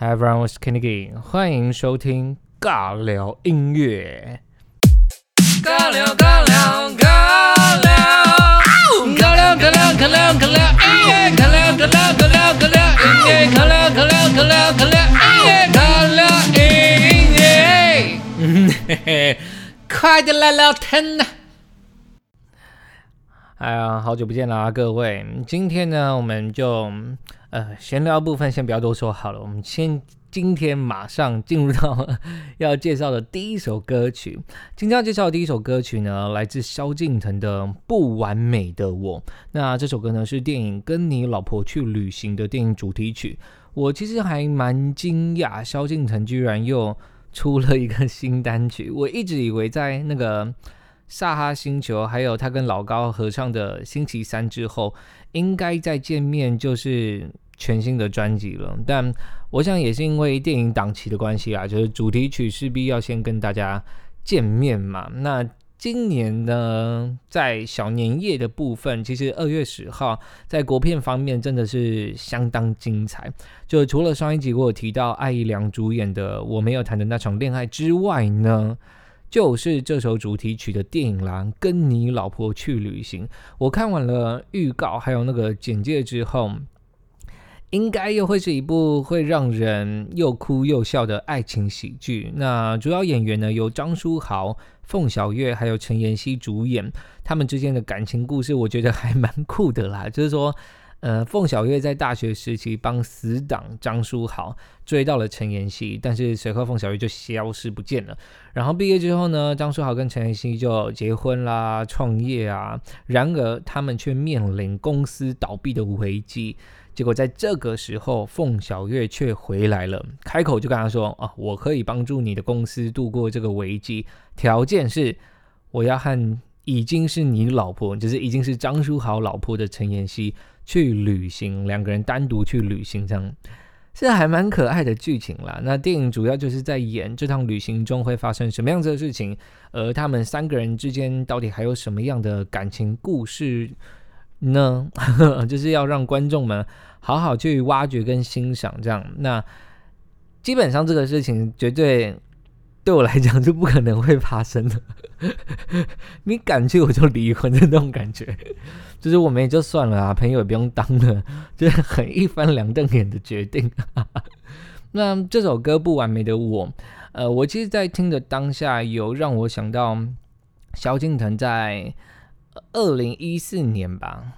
Hi everyone，我是 Kennedy，欢迎收听尬聊音乐。尬聊尬聊尬聊，尬聊尬聊尬聊尬聊音乐，尬聊尬聊尬聊尬聊音乐，尬聊尬聊尬聊尬聊音乐，尬聊音乐。嗯嘿嘿，快点来聊天呐！哎呀，好久不见啦，各位！今天呢，我们就呃闲聊部分先不要多说好了，我们先今天马上进入到 要介绍的第一首歌曲。今天要介绍的第一首歌曲呢，来自萧敬腾的《不完美的我》。那这首歌呢，是电影《跟你老婆去旅行》的电影主题曲。我其实还蛮惊讶，萧敬腾居然又出了一个新单曲。我一直以为在那个。萨哈星球，还有他跟老高合唱的《星期三》之后，应该再见面就是全新的专辑了。但我想也是因为电影档期的关系啊，就是主题曲势必要先跟大家见面嘛。那今年呢，在小年夜的部分，其实二月十号在国片方面真的是相当精彩。就除了上一集我有提到艾怡良主演的《我没有谈的那场恋爱》之外呢。就是这首主题曲的电影啦，《跟你老婆去旅行》。我看完了预告还有那个简介之后，应该又会是一部会让人又哭又笑的爱情喜剧。那主要演员呢，由张书豪、凤小岳还有陈妍希主演。他们之间的感情故事，我觉得还蛮酷的啦。就是说。呃，凤小岳在大学时期帮死党张书豪追到了陈妍希，但是随后凤小岳就消失不见了。然后毕业之后呢，张书豪跟陈妍希就结婚啦、创业啊。然而他们却面临公司倒闭的危机。结果在这个时候，凤小岳却回来了，开口就跟他说：“啊，我可以帮助你的公司度过这个危机，条件是我要和已经是你老婆，就是已经是张书豪老婆的陈妍希。”去旅行，两个人单独去旅行，这样是还蛮可爱的剧情啦。那电影主要就是在演这趟旅行中会发生什么样子的事情，而他们三个人之间到底还有什么样的感情故事呢？就是要让观众们好好去挖掘跟欣赏。这样，那基本上这个事情绝对对我来讲是不可能会发生的。你敢去，我就离婚的那种感觉。就是我们也就算了啊，朋友也不用当了，就是很一翻两瞪眼的决定。那这首歌不完美的我，呃，我其实，在听的当下，有让我想到萧敬腾在二零一四年吧，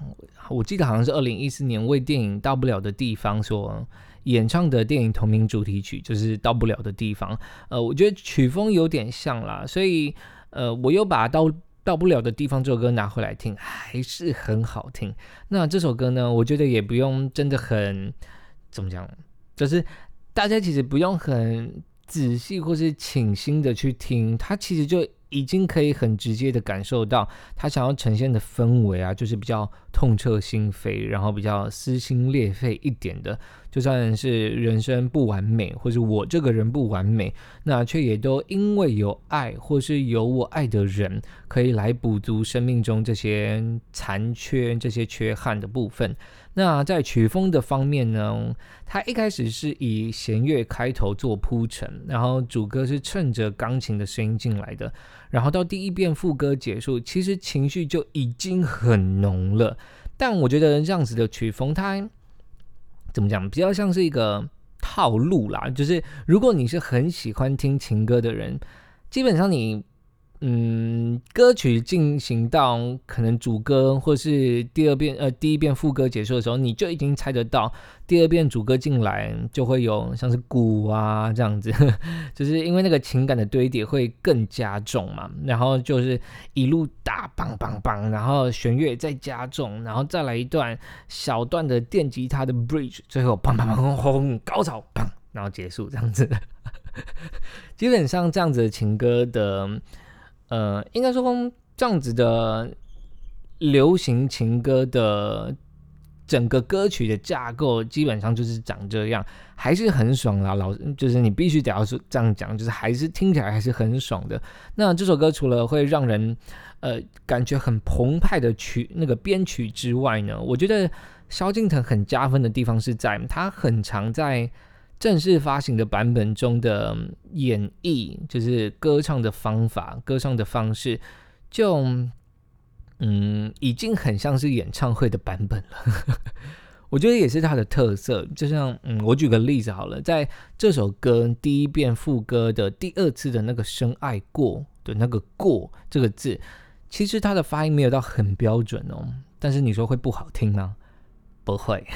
我记得好像是二零一四年为电影《到不了的地方》说演唱的电影同名主题曲，就是《到不了的地方》。呃，我觉得曲风有点像啦，所以呃，我又把到。到不了的地方，这首歌拿回来听还是很好听。那这首歌呢，我觉得也不用真的很怎么讲，就是大家其实不用很仔细或是倾心的去听，它其实就已经可以很直接的感受到他想要呈现的氛围啊，就是比较痛彻心扉，然后比较撕心裂肺一点的。就算是人生不完美，或是我这个人不完美，那却也都因为有爱，或是有我爱的人，可以来补足生命中这些残缺、这些缺憾的部分。那在曲风的方面呢，它一开始是以弦乐开头做铺陈，然后主歌是趁着钢琴的声音进来的，然后到第一遍副歌结束，其实情绪就已经很浓了。但我觉得这样子的曲风，它怎么讲？比较像是一个套路啦，就是如果你是很喜欢听情歌的人，基本上你。嗯，歌曲进行到可能主歌或是第二遍呃第一遍副歌结束的时候，你就已经猜得到第二遍主歌进来就会有像是鼓啊这样子，就是因为那个情感的堆叠会更加重嘛。然后就是一路打梆梆梆，然后弦乐再加重，然后再来一段小段的电吉他的 bridge，最后梆梆梆轰高潮梆，然后结束这样子。基本上这样子的情歌的。呃，应该说这样子的流行情歌的整个歌曲的架构，基本上就是长这样，还是很爽啦。老就是你必须得要是这样讲，就是还是听起来还是很爽的。那这首歌除了会让人呃感觉很澎湃的曲那个编曲之外呢，我觉得萧敬腾很加分的地方是在他很常在正式发行的版本中的演绎，就是歌唱的方法、歌唱的方式，就嗯，已经很像是演唱会的版本了。我觉得也是它的特色。就像嗯，我举个例子好了，在这首歌第一遍副歌的第二次的那个“深爱过”的那个“过”这个字，其实它的发音没有到很标准哦。但是你说会不好听吗？不会。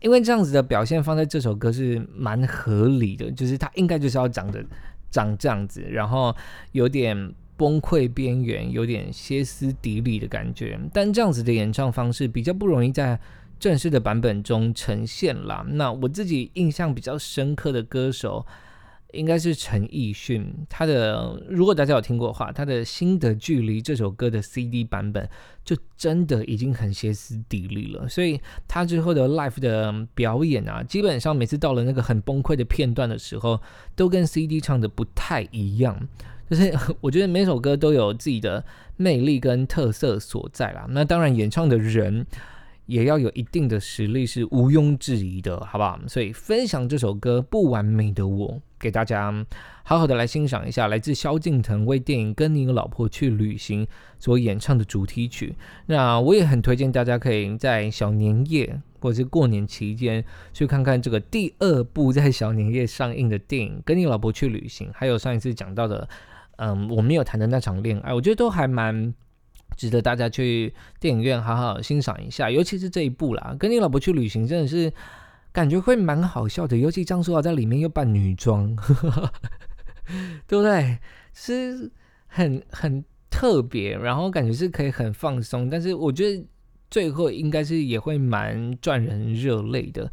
因为这样子的表现放在这首歌是蛮合理的，就是它应该就是要长得长这样子，然后有点崩溃边缘，有点歇斯底里的感觉。但这样子的演唱方式比较不容易在正式的版本中呈现啦。那我自己印象比较深刻的歌手。应该是陈奕迅，他的如果大家有听过的话，他的《新的距离》这首歌的 CD 版本就真的已经很歇斯底里了，所以他之后的 Live 的表演啊，基本上每次到了那个很崩溃的片段的时候，都跟 CD 唱的不太一样。就是 我觉得每首歌都有自己的魅力跟特色所在啦。那当然，演唱的人。也要有一定的实力是毋庸置疑的，好不好？所以分享这首歌《不完美的我》给大家，好好的来欣赏一下，来自萧敬腾为电影《跟你老婆去旅行》所演唱的主题曲。那我也很推荐大家可以在小年夜或者是过年期间去看看这个第二部在小年夜上映的电影《跟你老婆去旅行》，还有上一次讲到的，嗯，我没有谈的那场恋爱，我觉得都还蛮。值得大家去电影院好好欣赏一下，尤其是这一部啦，跟你老婆去旅行真的是感觉会蛮好笑的，尤其张书豪在里面又扮女装，对不对？是很很特别，然后感觉是可以很放松，但是我觉得最后应该是也会蛮赚人热泪的，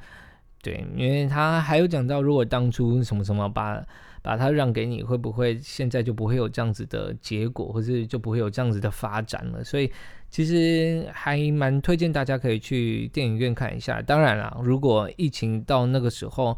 对，因为他还有讲到，如果当初什么什么把。把它让给你，会不会现在就不会有这样子的结果，或是就不会有这样子的发展了？所以其实还蛮推荐大家可以去电影院看一下。当然了，如果疫情到那个时候，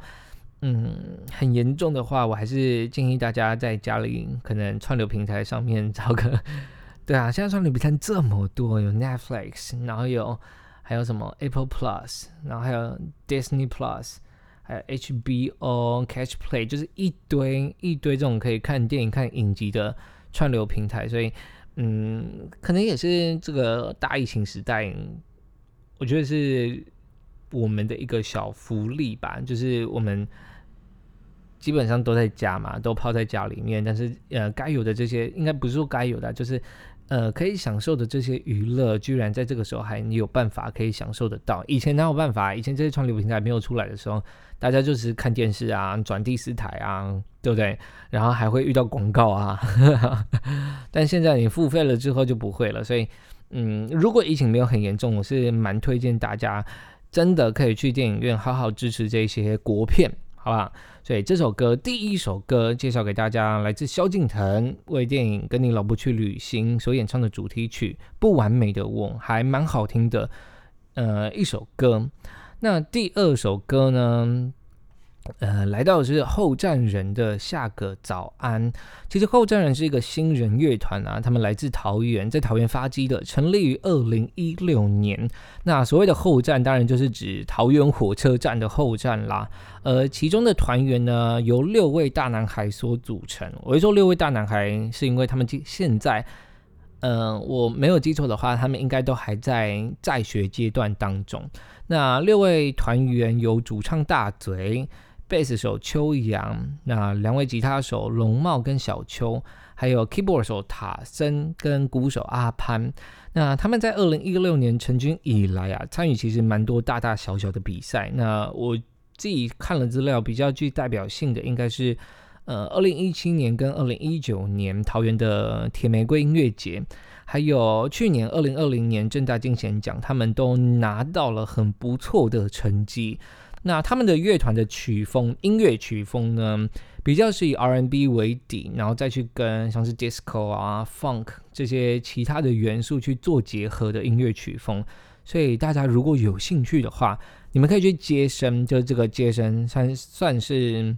嗯，很严重的话，我还是建议大家在家里可能串流平台上面找个。对啊，现在串流平台这么多，有 Netflix，然后有还有什么 Apple Plus，然后还有 Disney Plus。还有 HBO、Catch Play，就是一堆一堆这种可以看电影、看影集的串流平台，所以，嗯，可能也是这个大疫情时代，我觉得是我们的一个小福利吧，就是我们基本上都在家嘛，都泡在家里面，但是呃，该有的这些应该不是说该有的，就是。呃，可以享受的这些娱乐，居然在这个时候还你有办法可以享受得到。以前哪有办法？以前这些串流平台没有出来的时候，大家就是看电视啊，转第四台啊，对不对？然后还会遇到广告啊。但现在你付费了之后就不会了。所以，嗯，如果疫情没有很严重，我是蛮推荐大家真的可以去电影院好好支持这些国片，好吧？所以这首歌，第一首歌介绍给大家，来自萧敬腾为电影《跟你老婆去旅行》所演唱的主题曲《不完美的我》，还蛮好听的，呃，一首歌。那第二首歌呢？呃，来到的是后站人的下个早安。其实后站人是一个新人乐团啊，他们来自桃园，在桃园发迹的，成立于二零一六年。那所谓的后站，当然就是指桃园火车站的后站啦。呃，其中的团员呢，由六位大男孩所组成。我会说六位大男孩，是因为他们现在，呃，我没有记错的话，他们应该都还在在学阶段当中。那六位团员由主唱大嘴。贝斯手秋阳，那两位吉他手龙茂跟小秋，还有 keyboard 手塔森跟鼓手阿潘，那他们在二零一六年成军以来啊，参与其实蛮多大大小小的比赛。那我自己看了资料，比较具代表性的应该是，呃，二零一七年跟二零一九年桃园的铁玫瑰音乐节，还有去年二零二零年正大金贤奖，他们都拿到了很不错的成绩。那他们的乐团的曲风，音乐曲风呢，比较是以 R&B 为底，然后再去跟像是 Disco 啊、Funk 这些其他的元素去做结合的音乐曲风。所以大家如果有兴趣的话，你们可以去接生，就这个接生算算是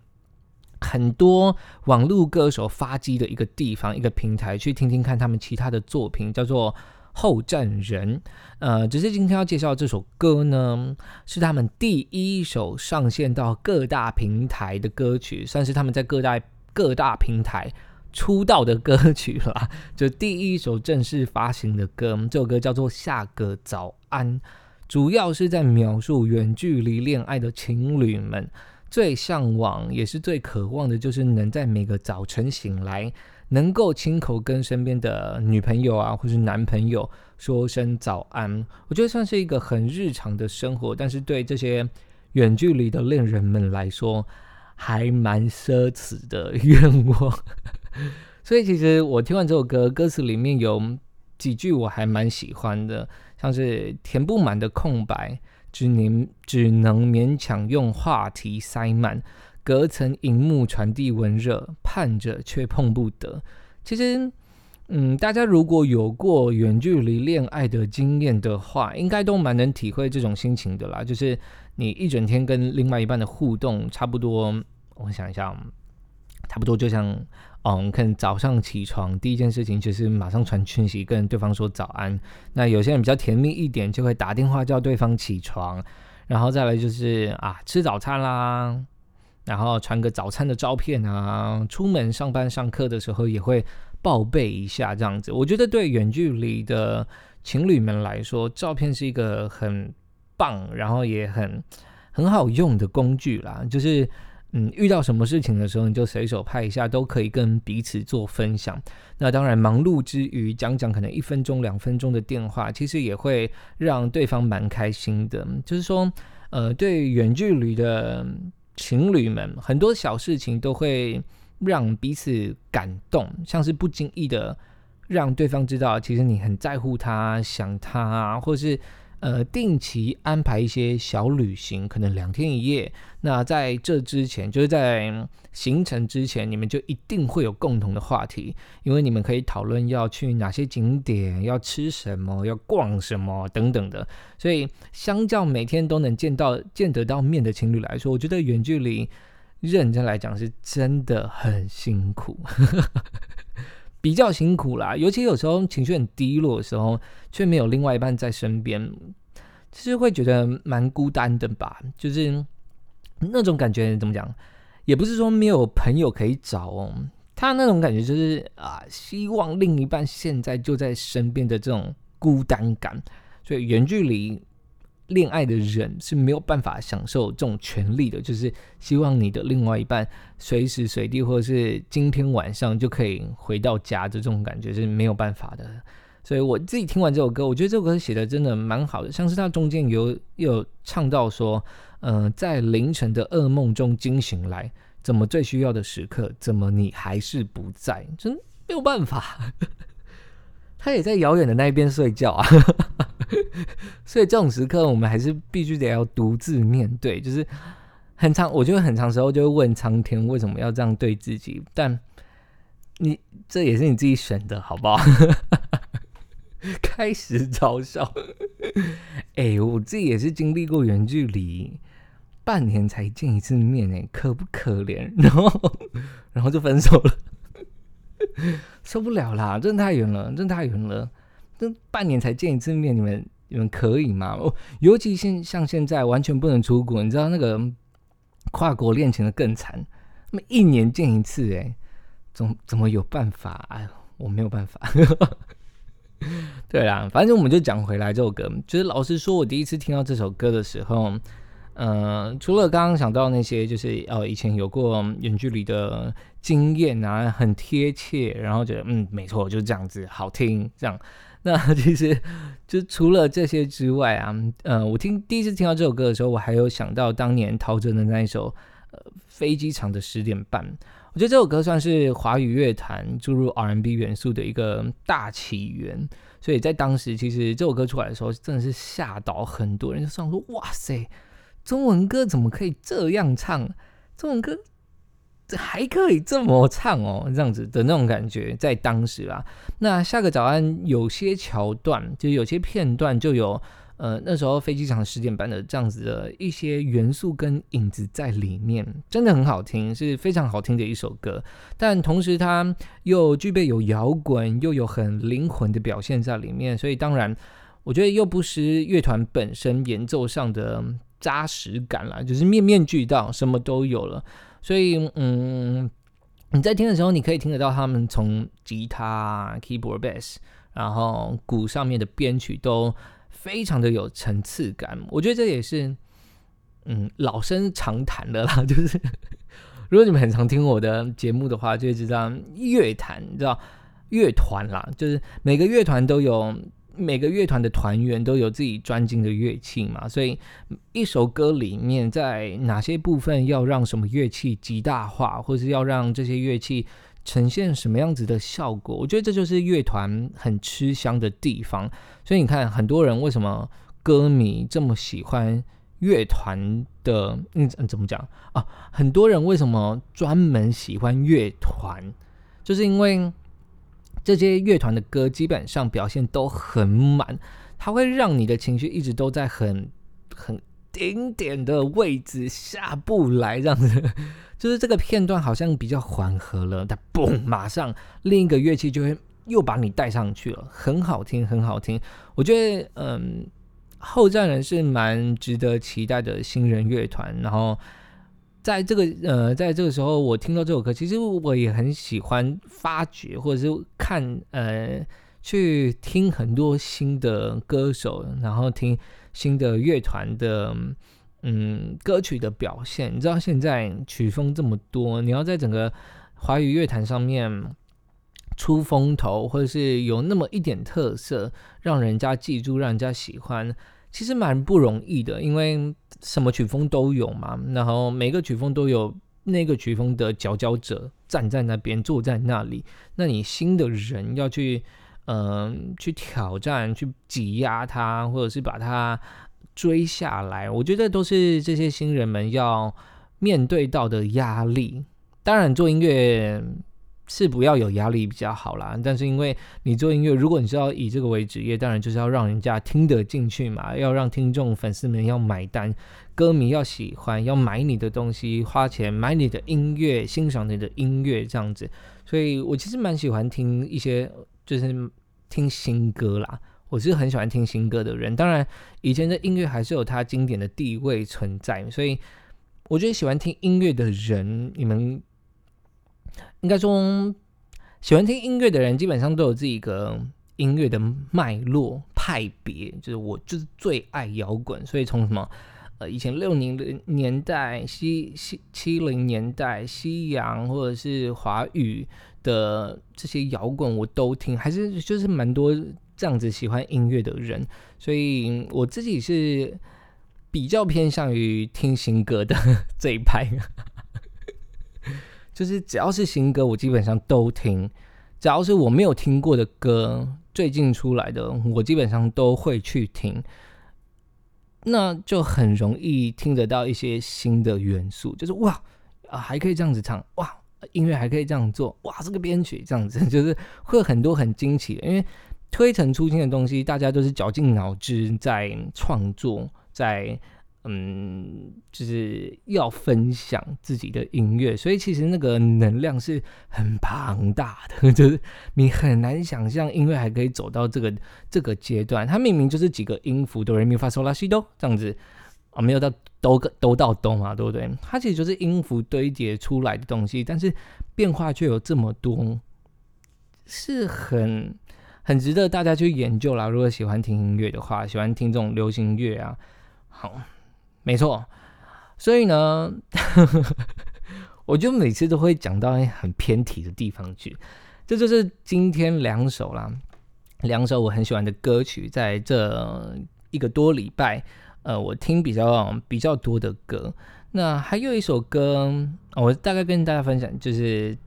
很多网络歌手发迹的一个地方，一个平台，去听听看他们其他的作品，叫做后站人。呃，只是今天要介绍这首歌呢，是他们第一首上线到各大平台的歌曲，算是他们在各大各大平台出道的歌曲了，就第一首正式发行的歌。这首歌叫做《下个早安》，主要是在描述远距离恋爱的情侣们最向往也是最渴望的，就是能在每个早晨醒来，能够亲口跟身边的女朋友啊，或是男朋友。说声早安，我觉得算是一个很日常的生活，但是对这些远距离的恋人们来说，还蛮奢侈的愿望。所以其实我听完这首歌，歌词里面有几句我还蛮喜欢的，像是填不满的空白，只能只能勉强用话题塞满，隔层荧幕传递温热，盼着却碰不得。其实。嗯，大家如果有过远距离恋爱的经验的话，应该都蛮能体会这种心情的啦。就是你一整天跟另外一半的互动，差不多，我想一下，差不多就像，嗯，可能早上起床第一件事情就是马上传讯息跟对方说早安。那有些人比较甜蜜一点，就会打电话叫对方起床，然后再来就是啊吃早餐啦，然后传个早餐的照片啊，出门上班上课的时候也会。报备一下，这样子，我觉得对远距离的情侣们来说，照片是一个很棒，然后也很很好用的工具啦。就是，嗯，遇到什么事情的时候，你就随手拍一下，都可以跟彼此做分享。那当然，忙碌之余讲讲可能一分钟、两分钟的电话，其实也会让对方蛮开心的。就是说，呃，对远距离的情侣们，很多小事情都会。让彼此感动，像是不经意的让对方知道，其实你很在乎他，想他，或是呃定期安排一些小旅行，可能两天一夜。那在这之前，就是在行程之前，你们就一定会有共同的话题，因为你们可以讨论要去哪些景点，要吃什么，要逛什么等等的。所以，相较每天都能见到、见得到面的情侣来说，我觉得远距离。认真来讲，是真的很辛苦，比较辛苦啦。尤其有时候情绪很低落的时候，却没有另外一半在身边，其实会觉得蛮孤单的吧。就是那种感觉怎么讲，也不是说没有朋友可以找哦。他那种感觉就是啊，希望另一半现在就在身边的这种孤单感，所以远距离。恋爱的人是没有办法享受这种权利的，就是希望你的另外一半随时随地，或者是今天晚上就可以回到家的这种感觉是没有办法的。所以我自己听完这首歌，我觉得这首歌写的真的蛮好的，像是他中间有有唱到说，嗯，在凌晨的噩梦中惊醒来，怎么最需要的时刻，怎么你还是不在？真没有办法。他也在遥远的那一边睡觉啊，所以这种时刻我们还是必须得要独自面对。就是很长，我觉得很长时候就会问苍天为什么要这样对自己，但你这也是你自己选的，好不好？开始嘲笑，哎，我自己也是经历过远距离，半年才见一次面，哎，可不可怜？然后，然后就分手了。受不了啦！真的太远了，真的太远了。这半年才见一次面，你们你们可以吗？哦，尤其现像现在完全不能出国，你知道那个跨国恋情的更惨，那么一年见一次，哎，怎么怎么有办法？哎，我没有办法。对啦，反正我们就讲回来这首歌，就是老实说，我第一次听到这首歌的时候。嗯，除了刚刚想到那些，就是呃以前有过远距离的经验啊，很贴切，然后觉得嗯没错，就是这样子，好听这样。那其实就除了这些之外啊，呃，我听第一次听到这首歌的时候，我还有想到当年陶喆的那一首呃飞机场的十点半。我觉得这首歌算是华语乐坛注入 R&B 元素的一个大起源，所以在当时其实这首歌出来的时候，真的是吓倒很多人，就想说哇塞。中文歌怎么可以这样唱？中文歌还可以这么唱哦，这样子的那种感觉，在当时啊，那下个早安有些桥段，就有些片段就有呃，那时候飞机场十点半的这样子的一些元素跟影子在里面，真的很好听，是非常好听的一首歌。但同时，它又具备有摇滚，又有很灵魂的表现在里面，所以当然，我觉得又不失乐团本身演奏上的扎实感啦，就是面面俱到，什么都有了。所以，嗯，你在听的时候，你可以听得到他们从吉他、keyboard、bass，然后鼓上面的编曲都。非常的有层次感，我觉得这也是，嗯，老生常谈的啦。就是 如果你们很常听我的节目的话，就会知道乐坛，你知道乐团啦，就是每个乐团都有每个乐团的团员都有自己专精的乐器嘛，所以一首歌里面在哪些部分要让什么乐器极大化，或是要让这些乐器。呈现什么样子的效果？我觉得这就是乐团很吃香的地方。所以你看，很多人为什么歌迷这么喜欢乐团的？嗯，怎么讲啊？很多人为什么专门喜欢乐团？就是因为这些乐团的歌基本上表现都很满，它会让你的情绪一直都在很很顶点的位置下不来，这样子。就是这个片段好像比较缓和了，但嘣，马上另一个乐器就会又把你带上去了，很好听，很好听。我觉得，嗯，后站人是蛮值得期待的新人乐团。然后，在这个呃，在这个时候，我听到这首歌，其实我也很喜欢发掘或者是看呃，去听很多新的歌手，然后听新的乐团的。嗯，歌曲的表现，你知道现在曲风这么多，你要在整个华语乐坛上面出风头，或者是有那么一点特色，让人家记住，让人家喜欢，其实蛮不容易的。因为什么曲风都有嘛，然后每个曲风都有那个曲风的佼佼者站在那边，坐在那里。那你新的人要去，嗯，去挑战，去挤压他，或者是把他。追下来，我觉得都是这些新人们要面对到的压力。当然，做音乐是不要有压力比较好啦。但是，因为你做音乐，如果你是要以这个为职业，当然就是要让人家听得进去嘛，要让听众、粉丝们要买单，歌迷要喜欢，要买你的东西，花钱买你的音乐，欣赏你的音乐这样子。所以我其实蛮喜欢听一些，就是听新歌啦。我是很喜欢听新歌的人，当然以前的音乐还是有它经典的地位存在，所以我觉得喜欢听音乐的人，你们应该说喜欢听音乐的人，基本上都有自己一个音乐的脉络派别，就是我就是最爱摇滚，所以从什么呃以前六零年代、西西七零年代、西洋或者是华语的这些摇滚我都听，还是就是蛮多。这样子喜欢音乐的人，所以我自己是比较偏向于听新歌的 这一派，就是只要是新歌，我基本上都听；只要是我没有听过的歌，最近出来的，我基本上都会去听。那就很容易听得到一些新的元素，就是哇啊，还可以这样子唱，哇，音乐还可以这样做，哇，这个编曲这样子，就是会有很多很惊奇的，因为。推陈出新的东西，大家都是绞尽脑汁在创作，在嗯，就是要分享自己的音乐，所以其实那个能量是很庞大的，就是你很难想象音乐还可以走到这个这个阶段。它明明就是几个音符哆来咪发嗦拉西哆这样子啊，没有到哆个哆到哆嘛，对不对？它其实就是音符堆叠出来的东西，但是变化却有这么多，是很。很值得大家去研究啦。如果喜欢听音乐的话，喜欢听这种流行乐啊，好，没错。所以呢，我就每次都会讲到很偏题的地方去。这就是今天两首啦，两首我很喜欢的歌曲，在这一个多礼拜，呃，我听比较比较多的歌。那还有一首歌，我大概跟大家分享，就是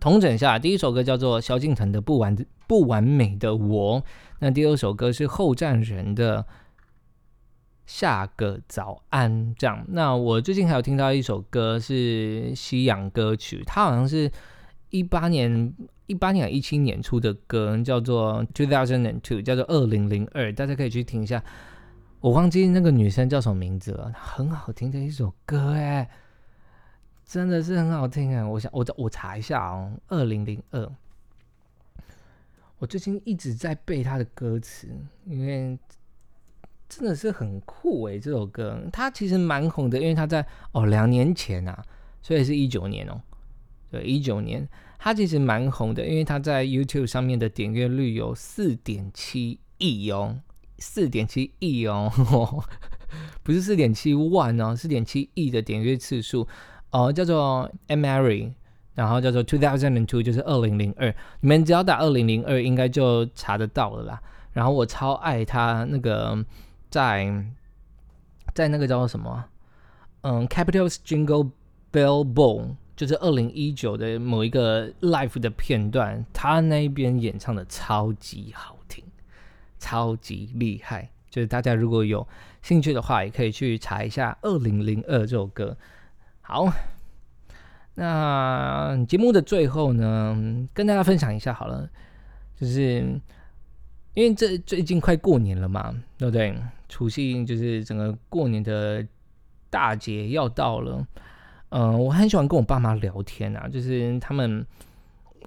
同整下，第一首歌叫做萧敬腾的《不完》。不完美的我。那第二首歌是后站人的下个早安。这样，那我最近还有听到一首歌是西洋歌曲，它好像是一八年、一八年、一七年出的歌，叫做 Two Thousand and Two，叫做二零零二。大家可以去听一下。我忘记那个女生叫什么名字了，很好听的一首歌哎，真的是很好听哎。我想我我查一下哦，二零零二。我最近一直在背他的歌词，因为真的是很酷哎，这首歌。它其实蛮红的，因为它在哦两年前啊，所以是一九年哦，对一九年，它其实蛮红的，因为它在 YouTube 上面的点阅率有四点七亿哦。四点七亿哦，不是四点七万哦，四点七亿的点阅次数。哦，叫做 Mary，然后叫做 Two Thousand and Two，就是二零零二，你们只要打二零零二，应该就查得到了啦。然后我超爱他那个在在那个叫做什么，嗯，Capital's Jingle Bell Ball，就是二零一九的某一个 Live 的片段，他那边演唱的超级好听。超级厉害，就是大家如果有兴趣的话，也可以去查一下《二零零二》这首歌。好，那节目的最后呢，跟大家分享一下好了，就是因为这最近快过年了嘛，对不对？除夕就是整个过年的大节要到了。嗯，我很喜欢跟我爸妈聊天啊，就是他们。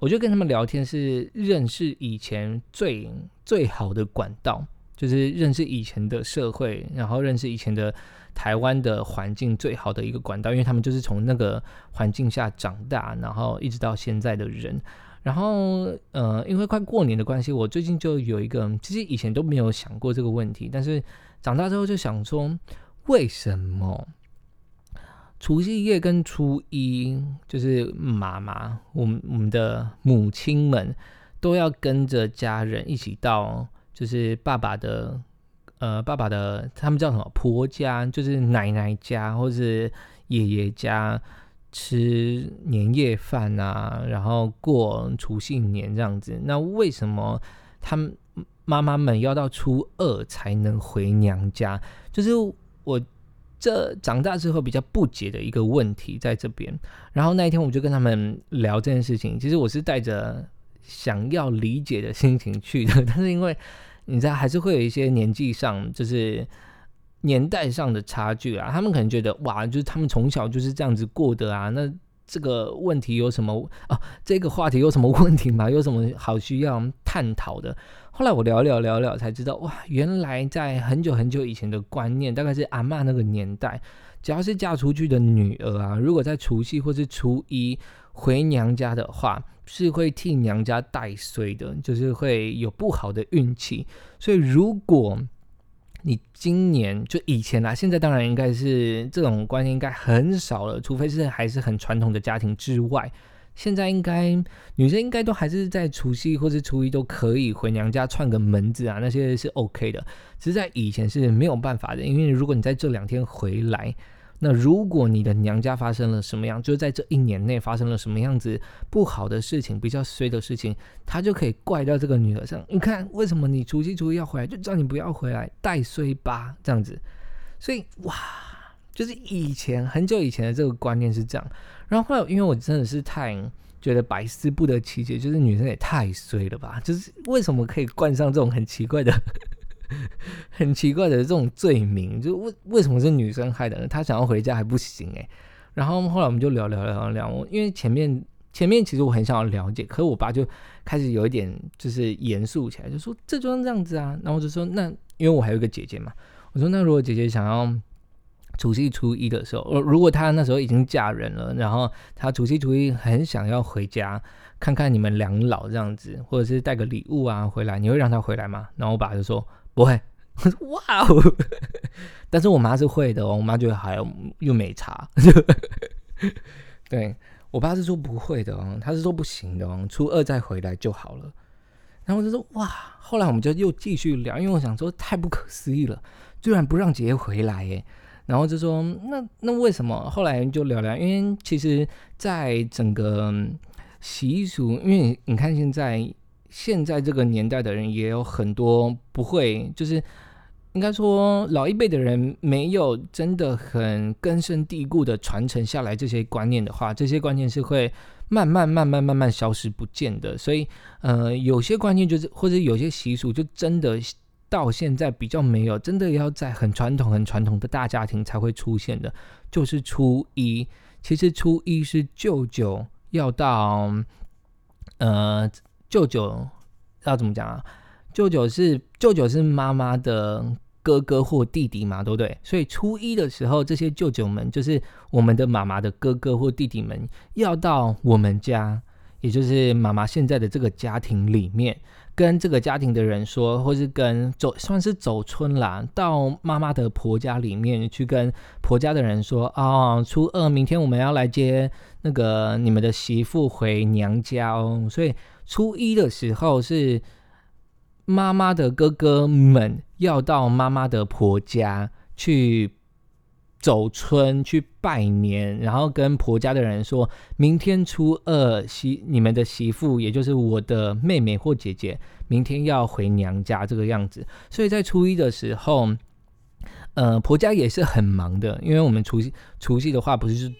我觉得跟他们聊天是认识以前最最好的管道，就是认识以前的社会，然后认识以前的台湾的环境最好的一个管道，因为他们就是从那个环境下长大，然后一直到现在的人。然后，呃，因为快过年的关系，我最近就有一个，其实以前都没有想过这个问题，但是长大之后就想说，为什么？除夕夜跟初一，就是妈妈，我们我们的母亲们都要跟着家人一起到，就是爸爸的，呃，爸爸的他们叫什么婆家，就是奶奶家或者爷爷家吃年夜饭啊，然后过除夕年这样子。那为什么他们妈妈们要到初二才能回娘家？就是我。这长大之后比较不解的一个问题在这边，然后那一天我就跟他们聊这件事情。其实我是带着想要理解的心情去的，但是因为你知道，还是会有一些年纪上就是年代上的差距啊。他们可能觉得哇，就是他们从小就是这样子过的啊，那这个问题有什么啊？这个话题有什么问题吗？有什么好需要探讨的？后来我聊聊聊聊才知道，哇，原来在很久很久以前的观念，大概是阿妈那个年代，只要是嫁出去的女儿啊，如果在除夕或是初一回娘家的话，是会替娘家带衰的，就是会有不好的运气。所以如果你今年就以前啦，现在当然应该是这种观念应该很少了，除非是还是很传统的家庭之外。现在应该女生应该都还是在除夕或是初一都可以回娘家串个门子啊，那些是 OK 的。只是在以前是没有办法的，因为如果你在这两天回来，那如果你的娘家发生了什么样，就是在这一年内发生了什么样子不好的事情、比较衰的事情，他就可以怪到这个女儿上。你看，为什么你除夕初一要回来，就叫你不要回来，带衰吧这样子。所以哇，就是以前很久以前的这个观念是这样。然后后来，因为我真的是太觉得百思不得其解，就是女生也太衰了吧？就是为什么可以冠上这种很奇怪的、很奇怪的这种罪名？就为为什么是女生害的呢？她想要回家还不行诶。然后后来我们就聊聊聊聊，因为前面前面其实我很想要了解，可是我爸就开始有一点就是严肃起来，就说这就是这样子啊。然后我就说那因为我还有一个姐姐嘛，我说那如果姐姐想要。除夕初一的时候，呃，如果她那时候已经嫁人了，然后她除夕初一很想要回家看看你们两老这样子，或者是带个礼物啊回来，你会让她回来吗？然后我爸就说不会。哇哦！但是我妈是会的哦，我妈觉得还又没差。对我爸是说不会的哦，他是说不行的哦，初二再回来就好了。然后我就说哇，后来我们就又继续聊，因为我想说太不可思议了，居然不让姐姐回来耶。然后就说那那为什么？后来就聊聊，因为其实，在整个习俗，因为你看现在现在这个年代的人也有很多不会，就是应该说老一辈的人没有真的很根深蒂固的传承下来这些观念的话，这些观念是会慢慢慢慢慢慢消失不见的。所以，呃，有些观念就是或者有些习俗就真的。到现在比较没有，真的要在很传统、很传统的大家庭才会出现的，就是初一。其实初一是舅舅要到，呃，舅舅要怎么讲啊？舅舅是舅舅是妈妈的哥哥或弟弟嘛，对不对？所以初一的时候，这些舅舅们就是我们的妈妈的哥哥或弟弟们，要到我们家。也就是妈妈现在的这个家庭里面，跟这个家庭的人说，或是跟走算是走村啦，到妈妈的婆家里面去跟婆家的人说啊，初二明天我们要来接那个你们的媳妇回娘家哦。所以初一的时候是妈妈的哥哥们要到妈妈的婆家去。走村去拜年，然后跟婆家的人说，明天初二媳你们的媳妇，也就是我的妹妹或姐姐，明天要回娘家这个样子。所以在初一的时候，呃，婆家也是很忙的，因为我们除夕除夕的话，不是。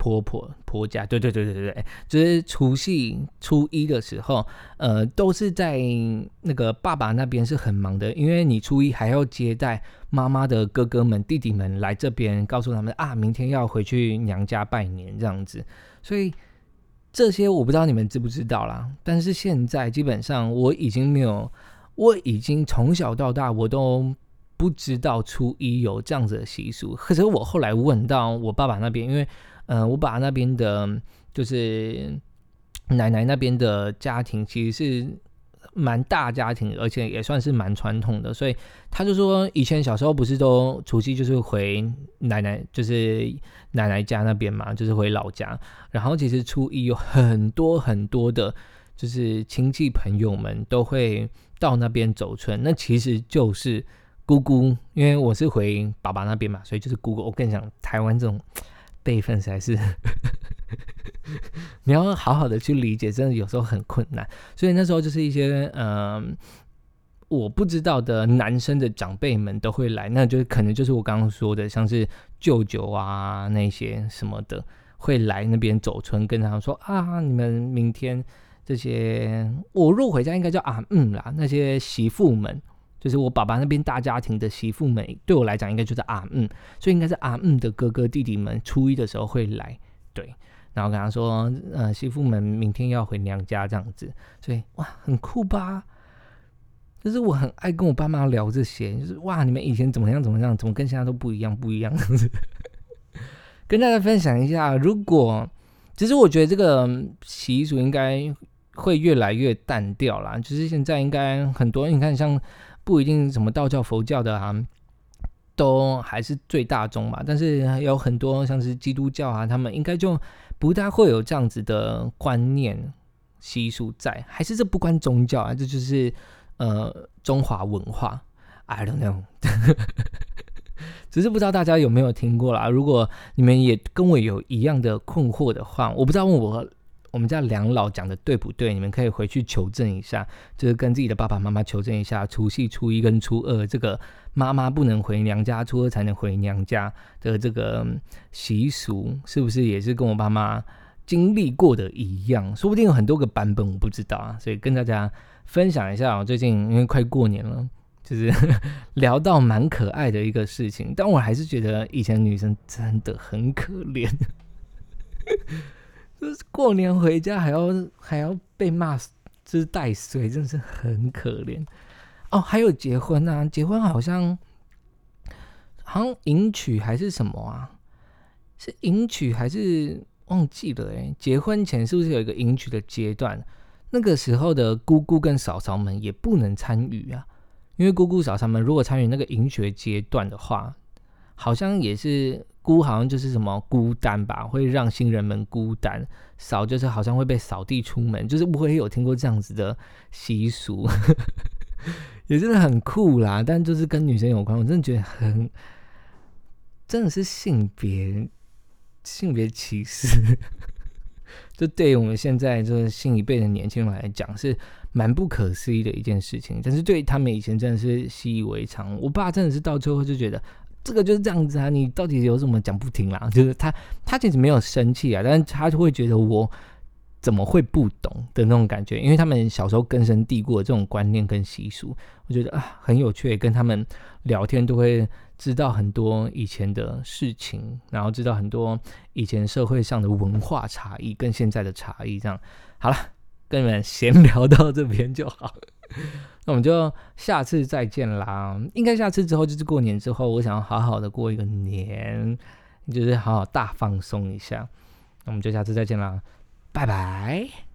婆婆婆家，对对对对对对，就是除夕初一的时候，呃，都是在那个爸爸那边是很忙的，因为你初一还要接待妈妈的哥哥们、弟弟们来这边，告诉他们啊，明天要回去娘家拜年这样子。所以这些我不知道你们知不知道啦，但是现在基本上我已经没有，我已经从小到大我都不知道初一有这样子的习俗。可是我后来问到我爸爸那边，因为嗯，我爸那边的，就是奶奶那边的家庭，其实是蛮大家庭，而且也算是蛮传统的，所以他就说，以前小时候不是都除夕就是回奶奶，就是奶奶家那边嘛，就是回老家，然后其实初一有很多很多的，就是亲戚朋友们都会到那边走村，那其实就是姑姑，因为我是回爸爸那边嘛，所以就是姑姑。我更想，台湾这种。辈分才是，你要好好的去理解，真的有时候很困难。所以那时候就是一些嗯，我不知道的男生的长辈们都会来，那就是可能就是我刚刚说的，像是舅舅啊那些什么的会来那边走村，跟他们说啊，你们明天这些我若回家应该叫啊嗯啦，那些媳妇们。就是我爸爸那边大家庭的媳妇们，对我来讲应该就是阿嗯，所以应该是阿嗯的哥哥弟弟们初一的时候会来，对，然后跟他说，呃，媳妇们明天要回娘家这样子，所以哇，很酷吧？就是我很爱跟我爸妈聊这些，就是哇，你们以前怎么样怎么样，怎么跟现在都不一样不一样，跟大家分享一下。如果其实我觉得这个习俗应该会越来越淡掉啦，就是现在应该很多，你看像。不一定什么道教、佛教的啊，都还是最大宗吧。但是有很多像是基督教啊，他们应该就不太会有这样子的观念习俗在。还是这不关宗教啊，这就是呃中华文化。I don't know，只是不知道大家有没有听过啦。如果你们也跟我有一样的困惑的话，我不知道问我。我们家两老讲的对不对？你们可以回去求证一下，就是跟自己的爸爸妈妈求证一下，除夕、初一跟初二这个妈妈不能回娘家，初二才能回娘家的这个习俗，是不是也是跟我爸妈经历过的一样？说不定有很多个版本，我不知道啊。所以跟大家分享一下，我最近因为快过年了，就是 聊到蛮可爱的一个事情，但我还是觉得以前女生真的很可怜。就是过年回家还要还要被骂，就是带水，真是很可怜哦。还有结婚啊，结婚好像好像迎娶还是什么啊？是迎娶还是忘记了？哎，结婚前是不是有一个迎娶的阶段？那个时候的姑姑跟嫂嫂们也不能参与啊，因为姑姑嫂嫂们如果参与那个迎娶阶段的话，好像也是。孤好像就是什么孤单吧，会让新人们孤单；扫就是好像会被扫地出门，就是我也有听过这样子的习俗，也真的很酷啦。但就是跟女生有关，我真的觉得很，真的是性别性别歧视。就对于我们现在这个新一辈的年轻人来讲，是蛮不可思议的一件事情。但是对他们以前真的是习以为常。我爸真的是到最后就觉得。这个就是这样子啊，你到底有什么讲不听啦？就是他，他其实没有生气啊，但是他就会觉得我怎么会不懂的那种感觉？因为他们小时候根深蒂固的这种观念跟习俗，我觉得啊很有趣。跟他们聊天都会知道很多以前的事情，然后知道很多以前社会上的文化差异跟现在的差异。这样好了，跟你们闲聊到这边就好。那我们就下次再见啦。应该下次之后就是过年之后，我想要好好的过一个年，就是好好大放松一下。那我们就下次再见啦。拜拜。